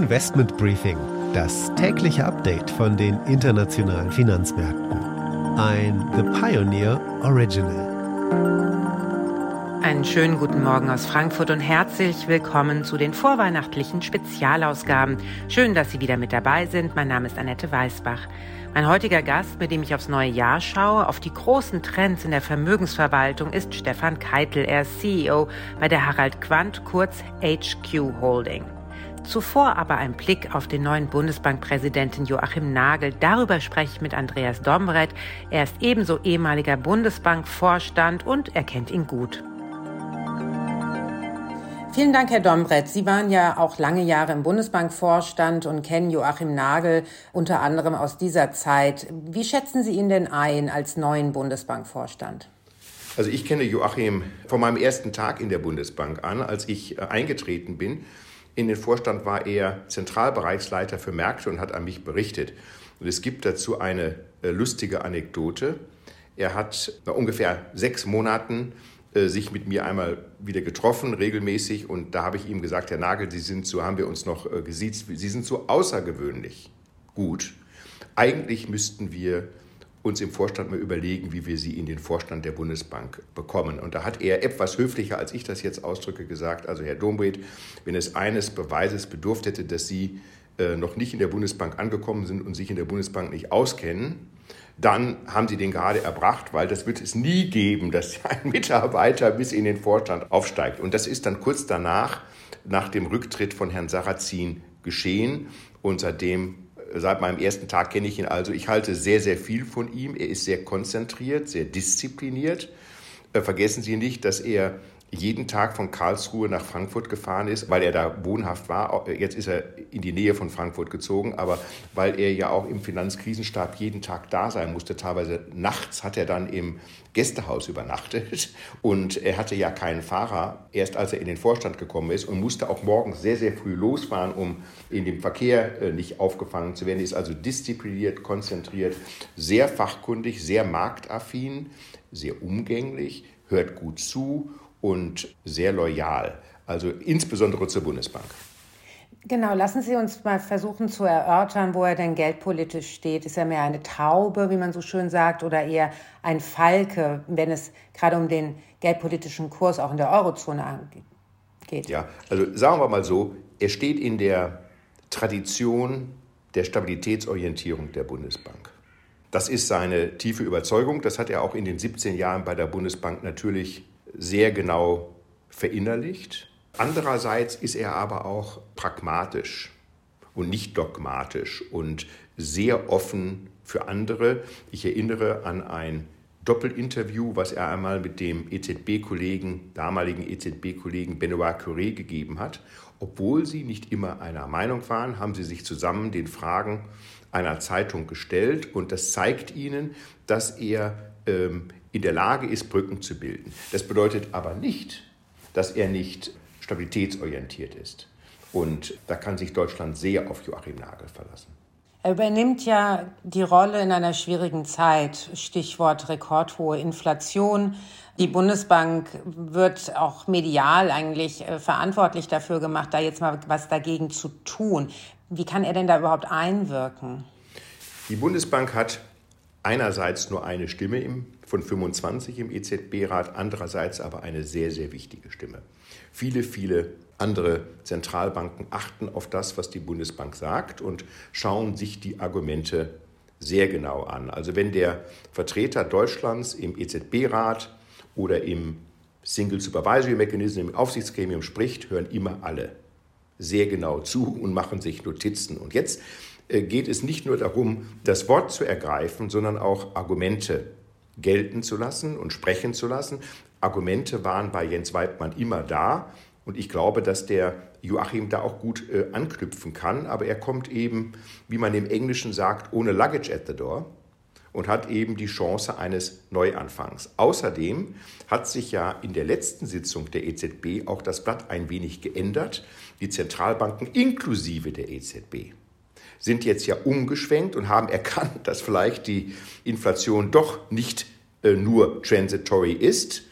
Investment Briefing, das tägliche Update von den internationalen Finanzmärkten. Ein The Pioneer Original. Einen schönen guten Morgen aus Frankfurt und herzlich willkommen zu den vorweihnachtlichen Spezialausgaben. Schön, dass Sie wieder mit dabei sind. Mein Name ist Annette Weißbach. Mein heutiger Gast, mit dem ich aufs neue Jahr schaue, auf die großen Trends in der Vermögensverwaltung, ist Stefan Keitel. Er ist CEO bei der Harald Quandt, kurz HQ Holding. Zuvor aber ein Blick auf den neuen Bundesbankpräsidenten Joachim Nagel. Darüber spreche ich mit Andreas Dombrett. Er ist ebenso ehemaliger Bundesbankvorstand und er kennt ihn gut. Vielen Dank, Herr Dombrett. Sie waren ja auch lange Jahre im Bundesbankvorstand und kennen Joachim Nagel unter anderem aus dieser Zeit. Wie schätzen Sie ihn denn ein als neuen Bundesbankvorstand? Also ich kenne Joachim von meinem ersten Tag in der Bundesbank an, als ich äh, eingetreten bin. In den Vorstand war er Zentralbereichsleiter für Märkte und hat an mich berichtet. Und es gibt dazu eine äh, lustige Anekdote. Er hat nach ungefähr sechs Monaten äh, sich mit mir einmal wieder getroffen, regelmäßig. Und da habe ich ihm gesagt, Herr Nagel, Sie sind so, haben wir uns noch äh, gesiezt, Sie sind so außergewöhnlich gut. Eigentlich müssten wir uns im Vorstand mal überlegen, wie wir Sie in den Vorstand der Bundesbank bekommen. Und da hat er etwas höflicher, als ich das jetzt ausdrücke, gesagt, also Herr Dombreth, wenn es eines Beweises bedurft hätte, dass Sie äh, noch nicht in der Bundesbank angekommen sind und sich in der Bundesbank nicht auskennen, dann haben sie den gerade erbracht, weil das wird es nie geben, dass ein Mitarbeiter bis in den Vorstand aufsteigt. Und das ist dann kurz danach, nach dem Rücktritt von Herrn Sarrazin geschehen. Und seitdem, seit meinem ersten Tag kenne ich ihn also. Ich halte sehr, sehr viel von ihm. Er ist sehr konzentriert, sehr diszipliniert. Äh, vergessen Sie nicht, dass er jeden Tag von Karlsruhe nach Frankfurt gefahren ist, weil er da wohnhaft war. Jetzt ist er in die Nähe von Frankfurt gezogen, aber weil er ja auch im Finanzkrisenstab jeden Tag da sein musste, teilweise nachts hat er dann im Gästehaus übernachtet und er hatte ja keinen Fahrer, erst als er in den Vorstand gekommen ist und musste auch morgens sehr, sehr früh losfahren, um in dem Verkehr äh, nicht aufgefangen zu werden. Er ist also diszipliniert, konzentriert, sehr fachkundig, sehr marktaffin, sehr umgänglich, hört gut zu und sehr loyal, also insbesondere zur Bundesbank. Genau, lassen Sie uns mal versuchen zu erörtern, wo er denn geldpolitisch steht. Ist er mehr eine Taube, wie man so schön sagt, oder eher ein Falke, wenn es gerade um den geldpolitischen Kurs auch in der Eurozone geht? Ja, also sagen wir mal so, er steht in der Tradition der Stabilitätsorientierung der Bundesbank. Das ist seine tiefe Überzeugung. Das hat er auch in den 17 Jahren bei der Bundesbank natürlich sehr genau verinnerlicht. Andererseits ist er aber auch pragmatisch und nicht dogmatisch und sehr offen für andere. Ich erinnere an ein Doppelinterview, was er einmal mit dem EZB-Kollegen, damaligen EZB-Kollegen Benoit Curé gegeben hat. Obwohl sie nicht immer einer Meinung waren, haben sie sich zusammen den Fragen einer Zeitung gestellt und das zeigt ihnen, dass er ähm, in der Lage ist, Brücken zu bilden. Das bedeutet aber nicht, dass er nicht stabilitätsorientiert ist. Und da kann sich Deutschland sehr auf Joachim Nagel verlassen. Er übernimmt ja die Rolle in einer schwierigen Zeit. Stichwort rekordhohe Inflation. Die Bundesbank wird auch medial eigentlich äh, verantwortlich dafür gemacht, da jetzt mal was dagegen zu tun. Wie kann er denn da überhaupt einwirken? Die Bundesbank hat einerseits nur eine Stimme im, von 25 im EZB-Rat, andererseits aber eine sehr, sehr wichtige Stimme. Viele, viele andere Zentralbanken achten auf das, was die Bundesbank sagt und schauen sich die Argumente sehr genau an. Also wenn der Vertreter Deutschlands im EZB-Rat oder im Single Supervisory Mechanism, im Aufsichtsgremium spricht, hören immer alle sehr genau zu und machen sich Notizen. Und jetzt geht es nicht nur darum, das Wort zu ergreifen, sondern auch Argumente gelten zu lassen und sprechen zu lassen. Argumente waren bei Jens Weidmann immer da. Und ich glaube, dass der Joachim da auch gut äh, anknüpfen kann. Aber er kommt eben, wie man im Englischen sagt, ohne Luggage at the door und hat eben die Chance eines Neuanfangs. Außerdem hat sich ja in der letzten Sitzung der EZB auch das Blatt ein wenig geändert. Die Zentralbanken inklusive der EZB sind jetzt ja umgeschwenkt und haben erkannt, dass vielleicht die Inflation doch nicht äh, nur transitory ist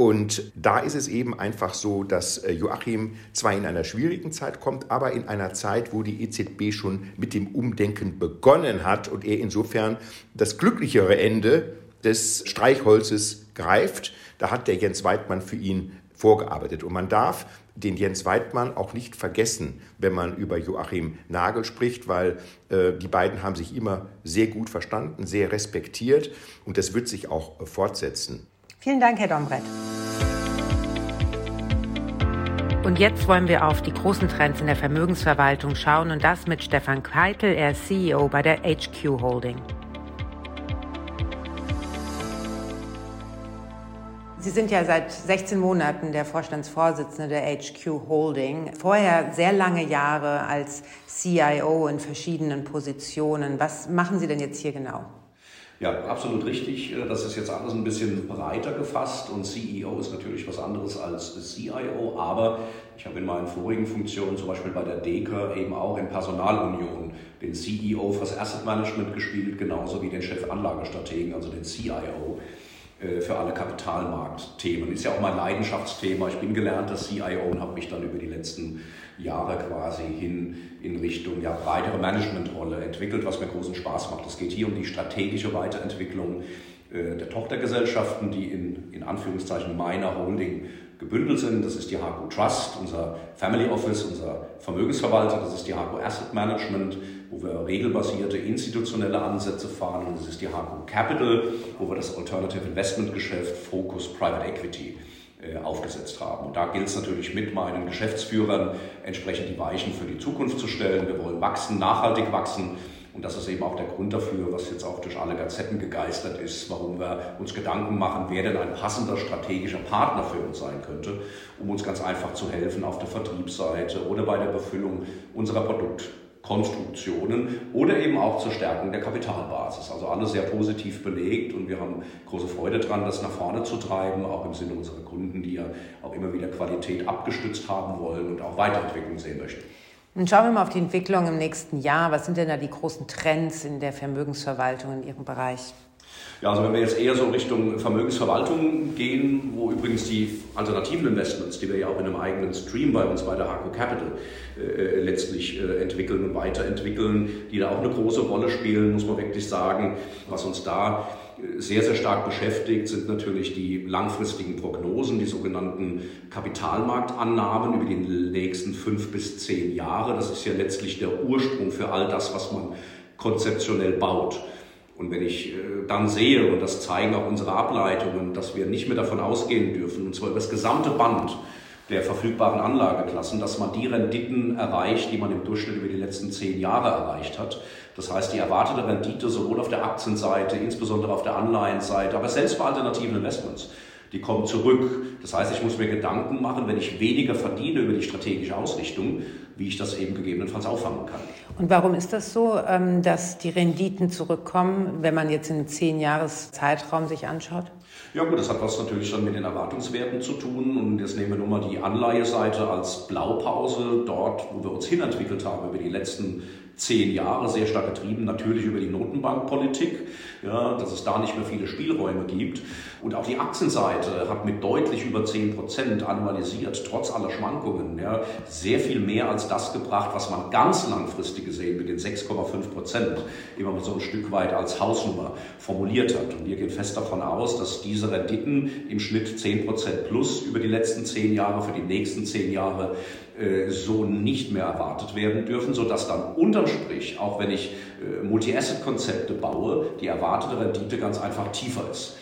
Und da ist es eben einfach so, dass äh, Joachim zwar in einer schwierigen Zeit kommt, aber in einer Zeit, wo die EZB schon mit dem Umdenken begonnen hat und er insofern das glücklichere Ende des Streichholzes greift. Da hat der Jens Weidmann für ihn vorgearbeitet. Und man darf den Jens Weidmann auch nicht vergessen, wenn man über Joachim Nagel spricht, weil äh, die beiden haben sich immer sehr gut verstanden, sehr respektiert und das wird sich auch äh, fortsetzen. Vielen Dank, Herr Dombrett. Und jetzt wollen wir auf die großen Trends in der Vermögensverwaltung schauen und das mit Stefan Keitel, er ist CEO bei der HQ Holding. Sie sind ja seit 16 Monaten der Vorstandsvorsitzende der HQ Holding. Vorher sehr lange Jahre als CIO in verschiedenen Positionen. Was machen Sie denn jetzt hier genau? Ja, absolut richtig. Das ist jetzt alles ein bisschen breiter gefasst und CEO ist natürlich was anderes als CIO, aber ich habe in meinen vorigen Funktionen, zum Beispiel bei der DECA, eben auch in Personalunion den CEO fürs Asset Management gespielt, genauso wie den Chef Anlagestrategen, also den CIO. Äh, für alle Kapitalmarktthemen. Ist ja auch mein Leidenschaftsthema. Ich bin gelernter CIO und habe mich dann über die letzten Jahre quasi hin in Richtung ja, breitere Managementrolle entwickelt, was mir großen Spaß macht. Es geht hier um die strategische Weiterentwicklung äh, der Tochtergesellschaften, die in, in Anführungszeichen meiner Holding gebündelt sind. Das ist die HACO Trust, unser Family Office, unser Vermögensverwalter, das ist die HACO Asset Management, wo wir regelbasierte institutionelle Ansätze fahren und das ist die HACO Capital, wo wir das Alternative Investment Geschäft Focus Private Equity äh, aufgesetzt haben. Und da gilt es natürlich mit meinen Geschäftsführern entsprechend die Weichen für die Zukunft zu stellen. Wir wollen wachsen, nachhaltig wachsen und das ist eben auch der Grund dafür, was jetzt auch durch alle Gazetten gegeistert ist, warum wir uns Gedanken machen, wer denn ein passender strategischer Partner für uns sein könnte, um uns ganz einfach zu helfen auf der Vertriebsseite oder bei der Befüllung unserer Produktkonstruktionen oder eben auch zur Stärkung der Kapitalbasis. Also alles sehr positiv belegt und wir haben große Freude daran, das nach vorne zu treiben, auch im Sinne unserer Kunden, die ja auch immer wieder Qualität abgestützt haben wollen und auch Weiterentwicklung sehen möchten. Und schauen wir mal auf die Entwicklung im nächsten Jahr. Was sind denn da die großen Trends in der Vermögensverwaltung in Ihrem Bereich? Ja, also wenn wir jetzt eher so Richtung Vermögensverwaltung gehen, wo übrigens die alternativen Investments, die wir ja auch in einem eigenen Stream bei uns bei der Harco Capital äh, letztlich äh, entwickeln und weiterentwickeln, die da auch eine große Rolle spielen, muss man wirklich sagen, was uns da sehr, sehr stark beschäftigt sind natürlich die langfristigen Prognosen, die sogenannten Kapitalmarktannahmen über die nächsten fünf bis zehn Jahre. Das ist ja letztlich der Ursprung für all das, was man konzeptionell baut. Und wenn ich äh, dann sehe, und das zeigen auch unsere Ableitungen, dass wir nicht mehr davon ausgehen dürfen, und zwar über das gesamte Band der verfügbaren Anlageklassen, dass man die Renditen erreicht, die man im Durchschnitt über die letzten zehn Jahre erreicht hat, das heißt, die erwartete Rendite sowohl auf der Aktienseite, insbesondere auf der Anleihenseite, aber selbst bei alternativen Investments, die kommen zurück. Das heißt, ich muss mir Gedanken machen, wenn ich weniger verdiene über die strategische Ausrichtung, wie ich das eben gegebenenfalls auffangen kann. Und warum ist das so, ähm, dass die Renditen zurückkommen, wenn man jetzt einen zehn Jahres Zeitraum sich anschaut? Ja gut, das hat was natürlich dann mit den Erwartungswerten zu tun. Und jetzt nehmen wir nur mal die Anleiheseite als Blaupause, dort, wo wir uns hinentwickelt haben über die letzten zehn Jahre, sehr stark getrieben natürlich über die Notenbankpolitik, ja, dass es da nicht mehr viele Spielräume gibt. Und auch die Aktienseite hat mit deutlich über 10 Prozent annualisiert, trotz aller Schwankungen, ja, sehr viel mehr als das gebracht, was man ganz langfristig gesehen mit den 6,5 Prozent immer so ein Stück weit als Hausnummer formuliert hat. Und wir gehen fest davon aus, dass diese Renditen im Schnitt 10 Prozent plus über die letzten zehn Jahre für die nächsten zehn Jahre so nicht mehr erwartet werden dürfen, sodass dann unterm Strich, auch wenn ich äh, Multi-Asset-Konzepte baue, die erwartete Rendite ganz einfach tiefer ist.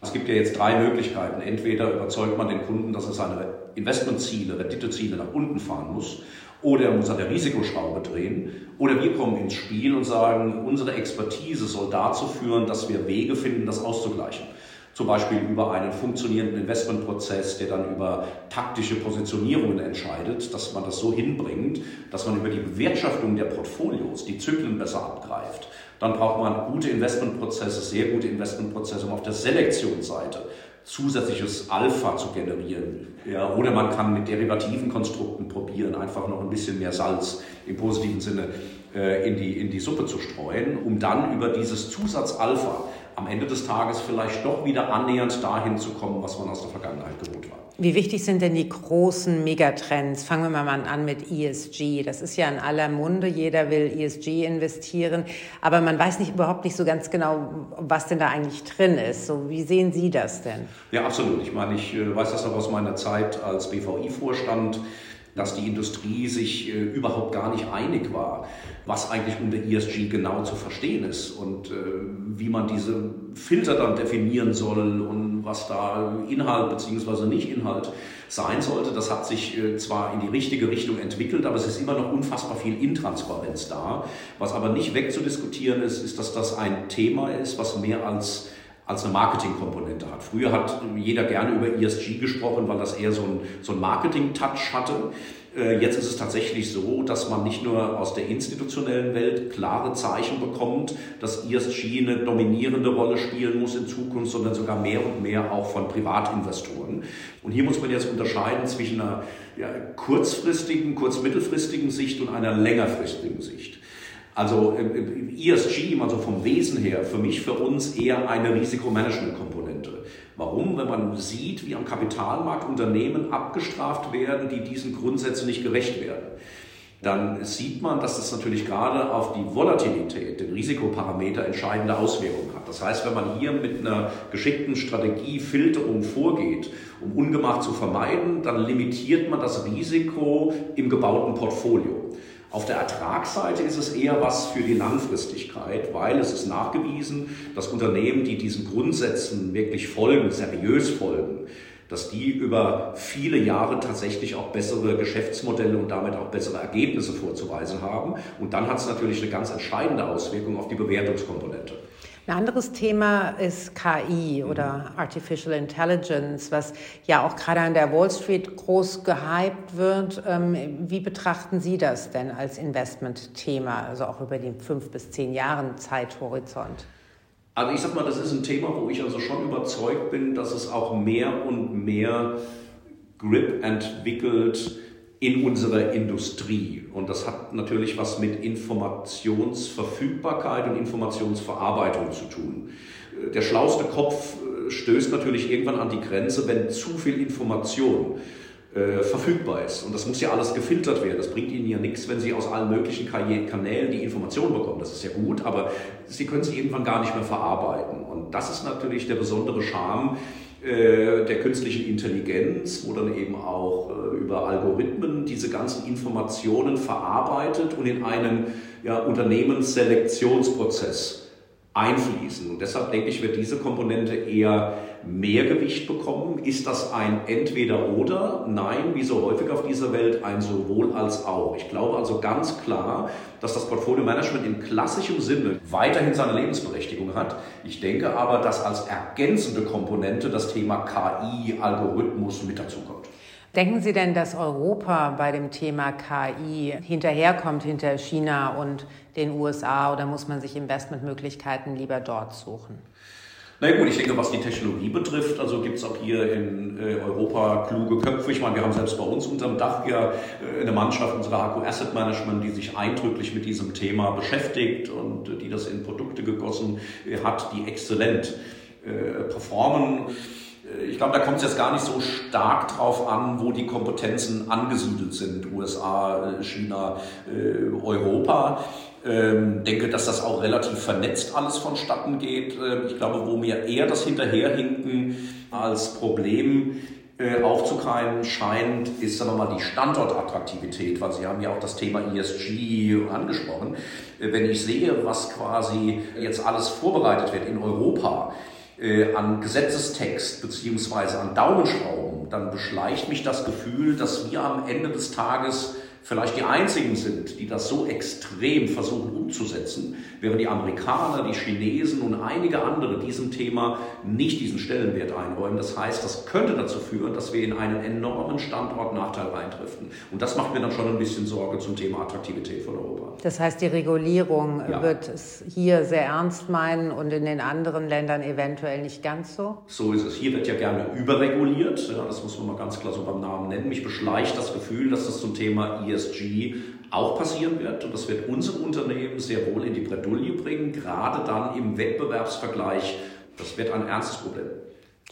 Es gibt ja jetzt drei Möglichkeiten. Entweder überzeugt man den Kunden, dass er seine Investmentziele, Renditeziele nach unten fahren muss, oder er muss an der Risikoschraube drehen, oder wir kommen ins Spiel und sagen, unsere Expertise soll dazu führen, dass wir Wege finden, das auszugleichen. Zum Beispiel über einen funktionierenden Investmentprozess, der dann über taktische Positionierungen entscheidet, dass man das so hinbringt, dass man über die Bewirtschaftung der Portfolios die Zyklen besser abgreift. Dann braucht man gute Investmentprozesse, sehr gute Investmentprozesse, um auf der Selektionsseite zusätzliches Alpha zu generieren. Ja, oder man kann mit derivativen Konstrukten probieren, einfach noch ein bisschen mehr Salz im positiven Sinne äh, in, die, in die Suppe zu streuen, um dann über dieses Zusatz Alpha am Ende des Tages vielleicht doch wieder annähernd dahin zu kommen, was man aus der Vergangenheit gewohnt war. Wie wichtig sind denn die großen Megatrends? Fangen wir mal an mit ESG. Das ist ja in aller Munde. Jeder will ESG investieren. Aber man weiß nicht überhaupt nicht so ganz genau, was denn da eigentlich drin ist. So, wie sehen Sie das denn? Ja, absolut. Ich meine, ich äh, weiß das noch aus meiner Zeit als BVI-Vorstand dass die Industrie sich äh, überhaupt gar nicht einig war, was eigentlich unter ESG genau zu verstehen ist und äh, wie man diese Filter dann definieren soll und was da Inhalt bzw. nicht Inhalt sein sollte. Das hat sich äh, zwar in die richtige Richtung entwickelt, aber es ist immer noch unfassbar viel Intransparenz da. Was aber nicht wegzudiskutieren ist, ist, dass das ein Thema ist, was mehr als als eine Marketingkomponente hat. Früher hat jeder gerne über ESG gesprochen, weil das eher so ein, so ein Marketing-Touch hatte. Äh, jetzt ist es tatsächlich so, dass man nicht nur aus der institutionellen Welt klare Zeichen bekommt, dass ESG eine dominierende Rolle spielen muss in Zukunft, sondern sogar mehr und mehr auch von Privatinvestoren. Und hier muss man jetzt unterscheiden zwischen einer ja, kurzfristigen, kurz-mittelfristigen Sicht und einer längerfristigen Sicht. Also ESG, also vom Wesen her, für mich, für uns eher eine Risikomanagement-Komponente. Warum? Wenn man sieht, wie am Kapitalmarkt Unternehmen abgestraft werden, die diesen Grundsätzen nicht gerecht werden, dann sieht man, dass das natürlich gerade auf die Volatilität, den Risikoparameter entscheidende Auswirkungen hat. Das heißt, wenn man hier mit einer geschickten Strategie Filterung vorgeht, um Ungemach zu vermeiden, dann limitiert man das Risiko im gebauten Portfolio. Auf der Ertragsseite ist es eher was für die Langfristigkeit, weil es ist nachgewiesen, dass Unternehmen, die diesen Grundsätzen wirklich folgen, seriös folgen, dass die über viele Jahre tatsächlich auch bessere Geschäftsmodelle und damit auch bessere Ergebnisse vorzuweisen haben. Und dann hat es natürlich eine ganz entscheidende Auswirkung auf die Bewertungskomponente. Ein anderes Thema ist KI oder Artificial Intelligence, was ja auch gerade an der Wall Street groß gehypt wird. Ähm, wie betrachten Sie das denn als Investmentthema, also auch über den fünf bis zehn Jahren Zeithorizont? Also ich sag mal, das ist ein Thema, wo ich also schon überzeugt bin, dass es auch mehr und mehr Grip entwickelt in unserer Industrie. Und das hat natürlich was mit Informationsverfügbarkeit und Informationsverarbeitung zu tun. Der schlauste Kopf äh, stößt natürlich irgendwann an die Grenze, wenn zu viel Information äh, verfügbar ist. Und das muss ja alles gefiltert werden. Das bringt Ihnen ja nichts, wenn Sie aus allen möglichen Kanälen die Informationen bekommen. Das ist ja gut, aber Sie können sie irgendwann gar nicht mehr verarbeiten. Und das ist natürlich der besondere Charme der künstlichen Intelligenz, wo dann eben auch äh, über Algorithmen diese ganzen Informationen verarbeitet und in einen ja, Unternehmensselektionsprozess einfließen. Und deshalb denke ich, wird diese Komponente eher mehr Gewicht bekommen. Ist das ein Entweder-Oder? Nein, wie so häufig auf dieser Welt ein sowohl als auch. Ich glaube also ganz klar, dass das Portfolio Management in klassischem Sinne weiterhin seine Lebensberechtigung hat. Ich denke aber, dass als ergänzende Komponente das Thema KI, Algorithmus mit dazukommt. Denken Sie denn, dass Europa bei dem Thema KI hinterherkommt hinter China und den USA oder muss man sich Investmentmöglichkeiten lieber dort suchen? Na gut, ich denke, was die Technologie betrifft, also gibt es auch hier in äh, Europa kluge Köpfe. Ich meine, wir haben selbst bei uns unterm Dach ja äh, eine Mannschaft unserer Haku Asset Management, die sich eindrücklich mit diesem Thema beschäftigt und äh, die das in Produkte gegossen hat, die exzellent performen. Ich glaube, da kommt es jetzt gar nicht so stark drauf an, wo die Kompetenzen angesiedelt sind. USA, China, Europa. Ähm, denke, dass das auch relativ vernetzt alles vonstatten geht. Ähm, ich glaube, wo mir eher das Hinterherhinken als Problem äh, aufzukeimen scheint, ist sagen wir mal die Standortattraktivität, weil Sie haben ja auch das Thema ESG angesprochen. Äh, wenn ich sehe, was quasi jetzt alles vorbereitet wird in Europa, äh, an Gesetzestext beziehungsweise an Daumenschrauben, dann beschleicht mich das Gefühl, dass wir am Ende des Tages vielleicht die einzigen sind, die das so extrem versuchen umzusetzen, während die Amerikaner, die Chinesen und einige andere diesem Thema nicht diesen Stellenwert einräumen. Das heißt, das könnte dazu führen, dass wir in einen enormen Standortnachteil reindriften. Und das macht mir dann schon ein bisschen Sorge zum Thema Attraktivität von Europa. Das heißt, die Regulierung ja. wird es hier sehr ernst meinen und in den anderen Ländern eventuell nicht ganz so? So ist es. Hier wird ja gerne überreguliert. Ja, das muss man mal ganz klar so beim Namen nennen. Mich beschleicht das Gefühl, dass das zum Thema ESG auch passieren wird. Und das wird unsere Unternehmen sehr wohl in die Bredouille bringen, gerade dann im Wettbewerbsvergleich. Das wird ein ernstes Problem.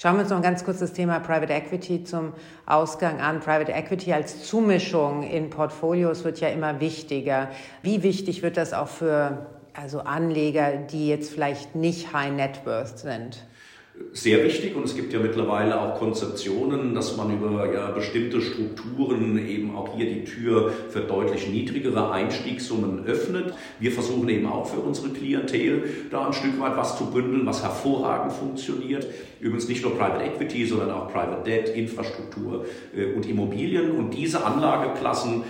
Schauen wir uns noch ganz kurz das Thema Private Equity zum Ausgang an. Private Equity als Zumischung in Portfolios wird ja immer wichtiger. Wie wichtig wird das auch für also Anleger, die jetzt vielleicht nicht High Net Worth sind? Sehr wichtig und es gibt ja mittlerweile auch Konzeptionen, dass man über ja, bestimmte Strukturen eben auch hier die Tür für deutlich niedrigere Einstiegssummen öffnet. Wir versuchen eben auch für unsere Klientel da ein Stück weit was zu bündeln, was hervorragend funktioniert. Übrigens nicht nur Private Equity, sondern auch Private Debt, Infrastruktur äh, und Immobilien und diese Anlageklassen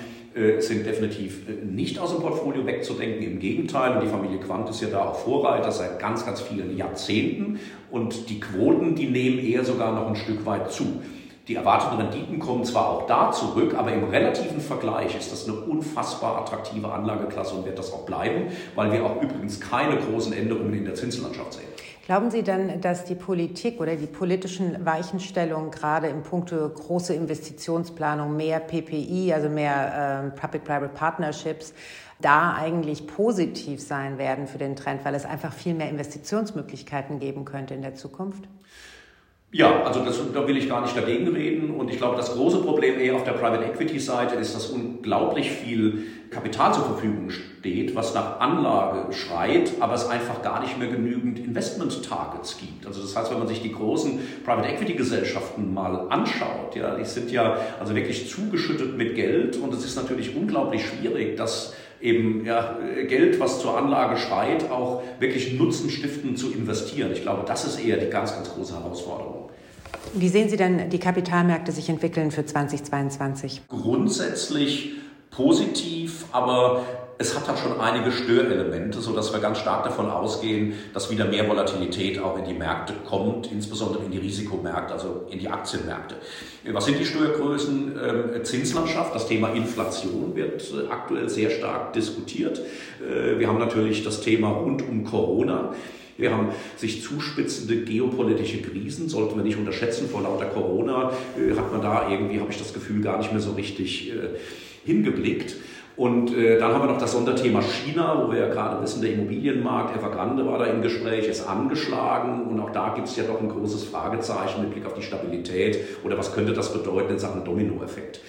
sind definitiv äh, nicht aus dem Portfolio wegzudenken. Im Gegenteil, und die Familie Quant ist ja da auch Vorreiter seit ganz, ganz vielen Jahrzehnten. Und die Quoten, die nehmen eher sogar noch ein Stück weit zu. Die erwarteten Renditen kommen zwar auch da zurück, aber im relativen Vergleich ist das eine unfassbar attraktive Anlageklasse und wird das auch bleiben, weil wir auch übrigens keine großen Änderungen in der Zinslandschaft sehen. Glauben Sie dann, dass die Politik oder die politischen Weichenstellungen gerade im Punkte große Investitionsplanung, mehr PPI, also mehr äh, Public-Private Partnerships, da eigentlich positiv sein werden für den Trend, weil es einfach viel mehr Investitionsmöglichkeiten geben könnte in der Zukunft? Ja, also das, da will ich gar nicht dagegen reden. Und ich glaube, das große Problem eher auf der Private Equity Seite ist, dass unglaublich viel Kapital zur Verfügung steht, was nach Anlage schreit, aber es einfach gar nicht mehr genügend Investment Targets gibt. Also das heißt, wenn man sich die großen Private Equity Gesellschaften mal anschaut, ja, die sind ja also wirklich zugeschüttet mit Geld und es ist natürlich unglaublich schwierig, dass eben ja, Geld, was zur Anlage schreit, auch wirklich nutzenstiftend zu investieren. Ich glaube, das ist eher die ganz, ganz große Herausforderung. Wie sehen Sie denn die Kapitalmärkte sich entwickeln für 2022? Grundsätzlich positiv, aber es hat halt schon einige Störelemente, sodass wir ganz stark davon ausgehen, dass wieder mehr Volatilität auch in die Märkte kommt, insbesondere in die Risikomärkte, also in die Aktienmärkte. Was sind die Steuergrößen? Ähm, Zinslandschaft, das Thema Inflation wird äh, aktuell sehr stark diskutiert. Äh, wir haben natürlich das Thema rund um Corona. Wir haben sich zuspitzende geopolitische Krisen, sollten wir nicht unterschätzen. Vor lauter Corona äh, hat man da irgendwie, habe ich das Gefühl, gar nicht mehr so richtig hingeblickt. Und äh, dann haben wir noch das Sonderthema China, wo wir ja gerade wissen, der Immobilienmarkt, Evergrande war da im Gespräch, ist angeschlagen und auch da gibt es ja doch ein großes Fragezeichen mit Blick auf die Stabilität oder was könnte das bedeuten in Sachen Dominoeffekt.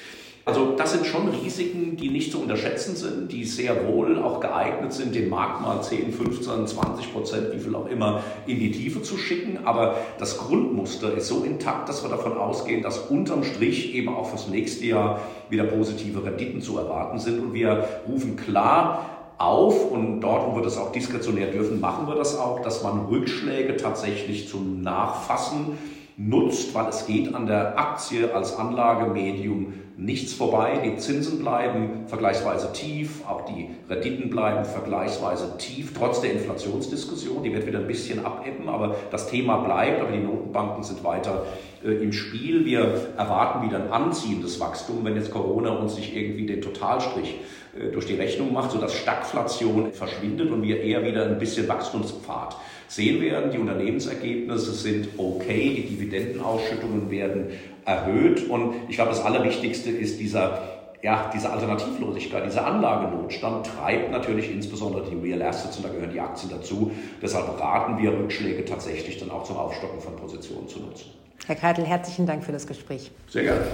Also das sind schon Risiken, die nicht zu unterschätzen sind, die sehr wohl auch geeignet sind, den Markt mal 10, 15, 20 Prozent, wie viel auch immer, in die Tiefe zu schicken. Aber das Grundmuster ist so intakt, dass wir davon ausgehen, dass unterm Strich eben auch fürs nächste Jahr wieder positive Renditen zu erwarten sind. Und wir rufen klar auf und dort, wo wir das auch diskretionär dürfen, machen wir das auch, dass man Rückschläge tatsächlich zum Nachfassen nutzt, weil es geht an der Aktie als Anlagemedium nichts vorbei. Die Zinsen bleiben vergleichsweise tief, auch die Renditen bleiben vergleichsweise tief, trotz der Inflationsdiskussion. Die wird wieder ein bisschen abebben, aber das Thema bleibt, aber die Notenbanken sind weiter äh, im Spiel. Wir erwarten wieder ein anziehendes Wachstum, wenn jetzt Corona uns nicht irgendwie den Totalstrich äh, durch die Rechnung macht, sodass Stagflation verschwindet und wir eher wieder ein bisschen Wachstumspfad sehen werden. Die Unternehmensergebnisse sind okay, die Dividendenausschüttungen werden erhöht und ich glaube, das Allerwichtigste ist dieser ja, diese Alternativlosigkeit, dieser Anlagenotstand treibt natürlich insbesondere die Real Assets und da gehören die Aktien dazu. Deshalb raten wir, Rückschläge tatsächlich dann auch zum Aufstocken von Positionen zu nutzen. Herr Keitel, herzlichen Dank für das Gespräch. Sehr gerne.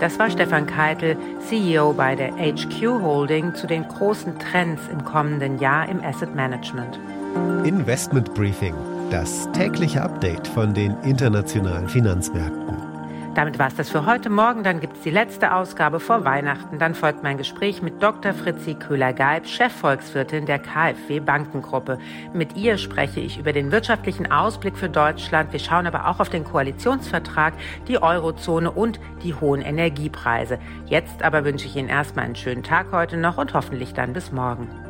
Das war Stefan Keitel, CEO bei der HQ Holding, zu den großen Trends im kommenden Jahr im Asset Management. Investment Briefing, das tägliche Update von den internationalen Finanzmärkten. Damit war es das für heute. Morgen dann gibt es die letzte Ausgabe vor Weihnachten. Dann folgt mein Gespräch mit Dr. Fritzi Köhler-Geib, Chefvolkswirtin der KfW Bankengruppe. Mit ihr spreche ich über den wirtschaftlichen Ausblick für Deutschland. Wir schauen aber auch auf den Koalitionsvertrag, die Eurozone und die hohen Energiepreise. Jetzt aber wünsche ich Ihnen erstmal einen schönen Tag heute noch und hoffentlich dann bis morgen.